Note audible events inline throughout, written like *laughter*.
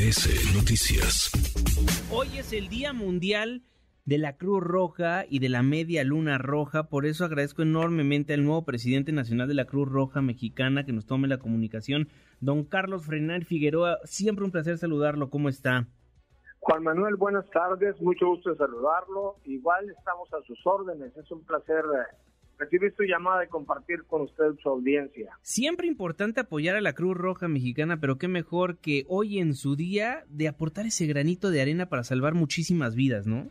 MBS Noticias. Hoy es el Día Mundial de la Cruz Roja y de la Media Luna Roja. Por eso agradezco enormemente al nuevo presidente nacional de la Cruz Roja Mexicana que nos tome la comunicación, don Carlos Frenar Figueroa. Siempre un placer saludarlo. ¿Cómo está? Juan Manuel, buenas tardes. Mucho gusto de saludarlo. Igual estamos a sus órdenes. Es un placer eh, recibir su llamada y compartir con usted su audiencia. Siempre importante apoyar a la Cruz Roja Mexicana, pero qué mejor que hoy en su día de aportar ese granito de arena para salvar muchísimas vidas, ¿no?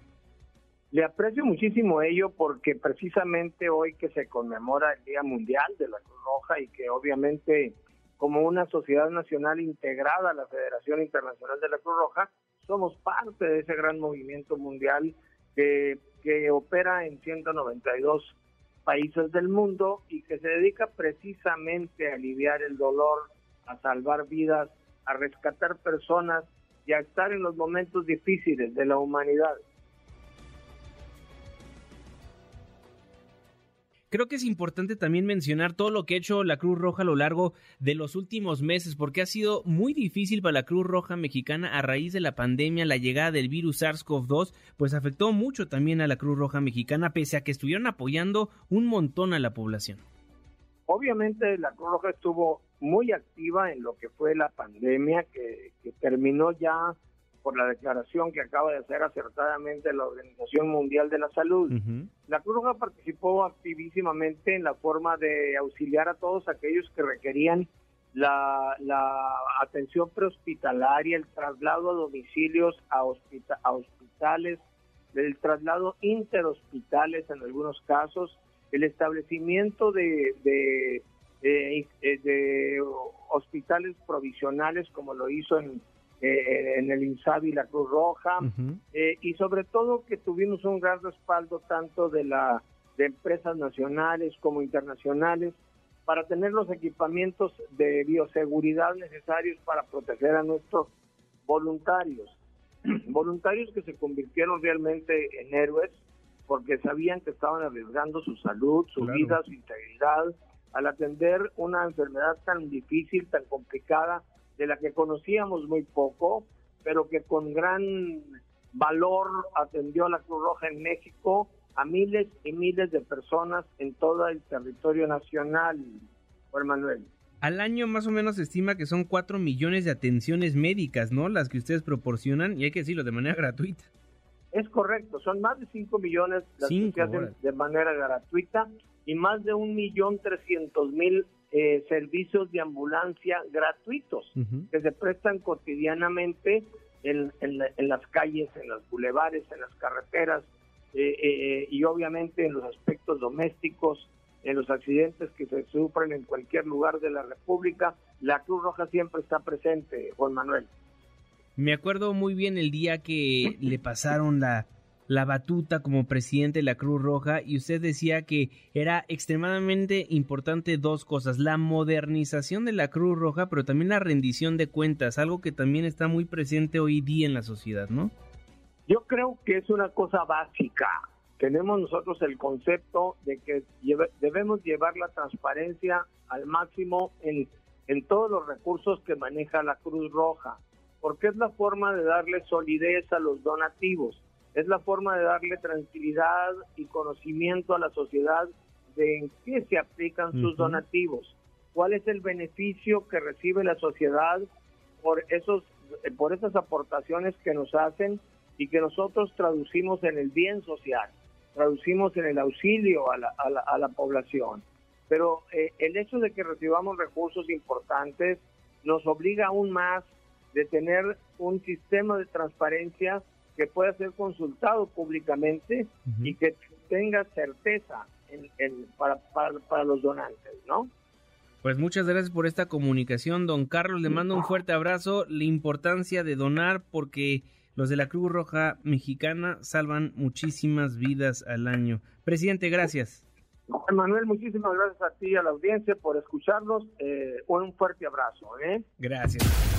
Le aprecio muchísimo ello porque precisamente hoy que se conmemora el Día Mundial de la Cruz Roja y que obviamente como una sociedad nacional integrada a la Federación Internacional de la Cruz Roja, somos parte de ese gran movimiento mundial que, que opera en 192 países del mundo y que se dedica precisamente a aliviar el dolor, a salvar vidas, a rescatar personas y a estar en los momentos difíciles de la humanidad. Creo que es importante también mencionar todo lo que ha hecho la Cruz Roja a lo largo de los últimos meses, porque ha sido muy difícil para la Cruz Roja mexicana a raíz de la pandemia, la llegada del virus SARS-CoV-2, pues afectó mucho también a la Cruz Roja mexicana, pese a que estuvieron apoyando un montón a la población. Obviamente la Cruz Roja estuvo muy activa en lo que fue la pandemia, que, que terminó ya por la declaración que acaba de hacer acertadamente la Organización Mundial de la Salud. La Cruz Roja participó activísimamente en la forma de auxiliar a todos aquellos que requerían la, atención prehospitalaria, el traslado a domicilios, a, a hospitales, el traslado interhospitales en algunos casos, el establecimiento de, de, de, de hospitales provisionales como lo hizo en eh, en el INSABI la Cruz Roja. Eh, y sobre todo que tuvimos un gran respaldo tanto de la de empresas nacionales como internacionales para tener los equipamientos de bioseguridad necesarios para proteger a nuestros voluntarios. *clears throat* Voluntarios que se convirtieron realmente en héroes porque sabían que estaban arriesgando su salud, su vida, su integridad al atender una enfermedad tan difícil, tan complicada de la que conocíamos muy poco, pero que con gran valor atendió a la Cruz Roja en México a miles y miles de personas en todo el territorio nacional, Juan Manuel. Al año más o menos se estima que son 4 millones de atenciones médicas, ¿no? Las que ustedes proporcionan, y hay que decirlo, de manera gratuita. Es correcto, son más de 5 millones las que se hacen de manera gratuita y más de un millón trescientos mil eh, servicios de ambulancia gratuitos que se prestan cotidianamente en, las calles, en los bulevares, en las carreteras eh, eh, y obviamente en los aspectos domésticos, en los accidentes que se sufren en cualquier lugar de la República. La Cruz Roja siempre está presente, Juan Manuel. Me acuerdo muy bien el día que le pasaron la la batuta como presidente de la Cruz Roja y usted decía que era extremadamente importante dos cosas, la modernización de la Cruz Roja, pero también la rendición de cuentas, algo que también está muy presente hoy día en la sociedad, ¿no? Yo creo que es una cosa básica. Tenemos nosotros el concepto de que debemos llevar la transparencia al máximo en, en todos los recursos que maneja la Cruz Roja, porque es la forma de darle solidez a los donativos es la forma de darle tranquilidad y conocimiento a la sociedad de en qué se aplican sus donativos, cuál es el beneficio que recibe la sociedad por esos por esas aportaciones que nos hacen y que nosotros traducimos en el bien social, traducimos en el auxilio a la, a la, población. Pero eh, el hecho de que recibamos recursos importantes nos obliga aún más de tener un sistema de transparencia que pueda ser consultado públicamente y que tenga certeza para, para, los donantes, ¿no? Pues muchas gracias por esta comunicación, don Carlos. Le mando un fuerte abrazo. La importancia de donar porque los de la Cruz Roja Mexicana salvan muchísimas vidas al año. Presidente, gracias. Manuel, muchísimas gracias a ti y a la audiencia por escucharnos. Eh, un fuerte abrazo. ¿eh? Gracias.